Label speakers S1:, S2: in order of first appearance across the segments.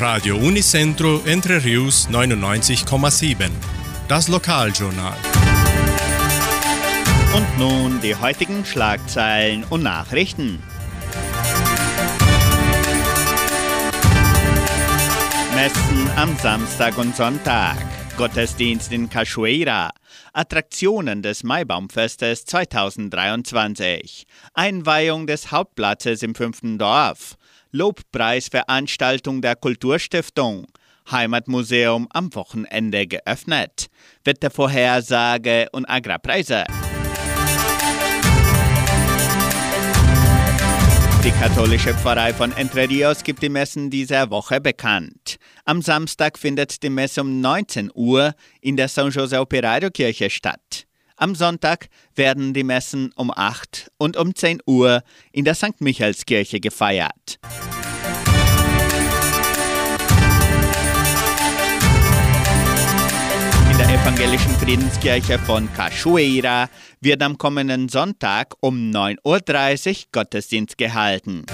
S1: Radio Unicentro Entre Rius 99,7. Das Lokaljournal.
S2: Und nun die heutigen Schlagzeilen und Nachrichten. Messen am Samstag und Sonntag. Gottesdienst in Cachoeira. Attraktionen des Maibaumfestes 2023. Einweihung des Hauptplatzes im fünften Dorf. Lobpreisveranstaltung der Kulturstiftung. Heimatmuseum am Wochenende geöffnet. Wettervorhersage und Agrarpreise. Die katholische Pfarrei von Entre Rios gibt die Messen dieser Woche bekannt. Am Samstag findet die Messe um 19 Uhr in der San José Operario Kirche statt. Am Sonntag werden die Messen um 8 und um 10 Uhr in der St. Michaelskirche gefeiert. der evangelischen Friedenskirche von Cachoeira wird am kommenden Sonntag um 9.30 Uhr Gottesdienst gehalten.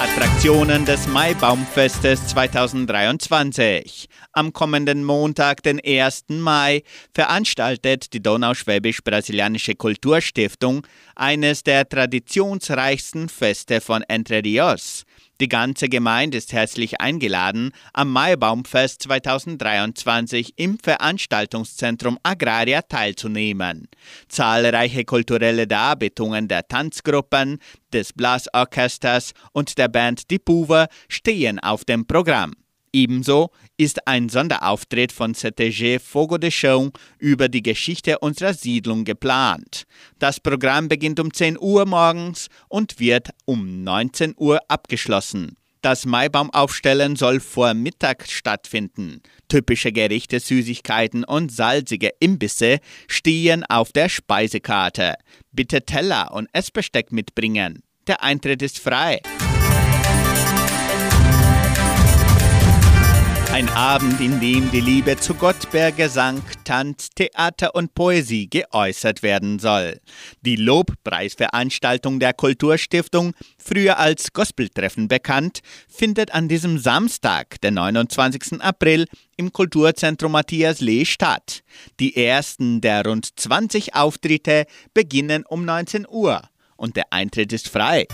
S2: Attraktionen des Maibaumfestes 2023. Am kommenden Montag, den 1. Mai, veranstaltet die Donauschwäbisch-Brasilianische Kulturstiftung eines der traditionsreichsten Feste von Entre Rios. Die ganze Gemeinde ist herzlich eingeladen, am Maibaumfest 2023 im Veranstaltungszentrum Agraria teilzunehmen. Zahlreiche kulturelle Darbietungen der Tanzgruppen, des Blasorchesters und der Band Die Puva stehen auf dem Programm. Ebenso ist ein Sonderauftritt von CTG Fogo de Chão über die Geschichte unserer Siedlung geplant. Das Programm beginnt um 10 Uhr morgens und wird um 19 Uhr abgeschlossen. Das Maibaumaufstellen soll vor Mittag stattfinden. Typische Gerichte, Süßigkeiten und salzige Imbisse stehen auf der Speisekarte. Bitte Teller und Essbesteck mitbringen. Der Eintritt ist frei. Abend, in dem die Liebe zu Gott per Gesang, Tanz, Theater und Poesie geäußert werden soll. Die Lobpreisveranstaltung der Kulturstiftung, früher als Gospeltreffen bekannt, findet an diesem Samstag, den 29. April, im Kulturzentrum Matthias Lee statt. Die ersten der rund 20 Auftritte beginnen um 19 Uhr und der Eintritt ist frei.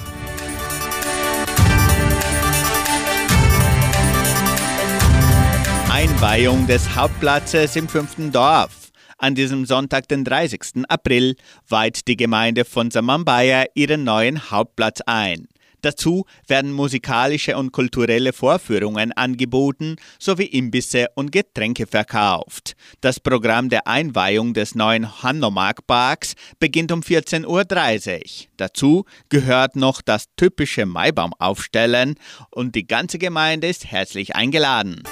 S2: Einweihung des Hauptplatzes im fünften Dorf. An diesem Sonntag, den 30. April, weiht die Gemeinde von Samambaya ihren neuen Hauptplatz ein. Dazu werden musikalische und kulturelle Vorführungen angeboten sowie Imbisse und Getränke verkauft. Das Programm der Einweihung des neuen Hanomag-Parks beginnt um 14.30 Uhr. Dazu gehört noch das typische Maibaumaufstellen und die ganze Gemeinde ist herzlich eingeladen.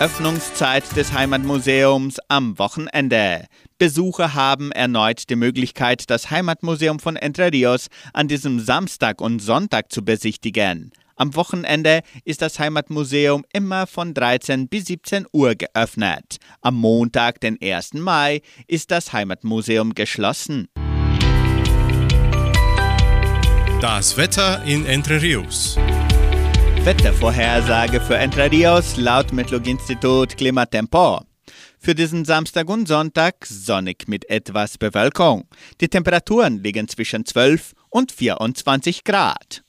S2: Öffnungszeit des Heimatmuseums am Wochenende. Besucher haben erneut die Möglichkeit, das Heimatmuseum von Entre Rios an diesem Samstag und Sonntag zu besichtigen. Am Wochenende ist das Heimatmuseum immer von 13 bis 17 Uhr geöffnet. Am Montag, den 1. Mai, ist das Heimatmuseum geschlossen.
S1: Das Wetter in Entre Rios.
S2: Wettervorhersage für Entre laut Metlog-Institut Klimatempo. Für diesen Samstag und Sonntag sonnig mit etwas Bewölkung. Die Temperaturen liegen zwischen 12 und 24 Grad.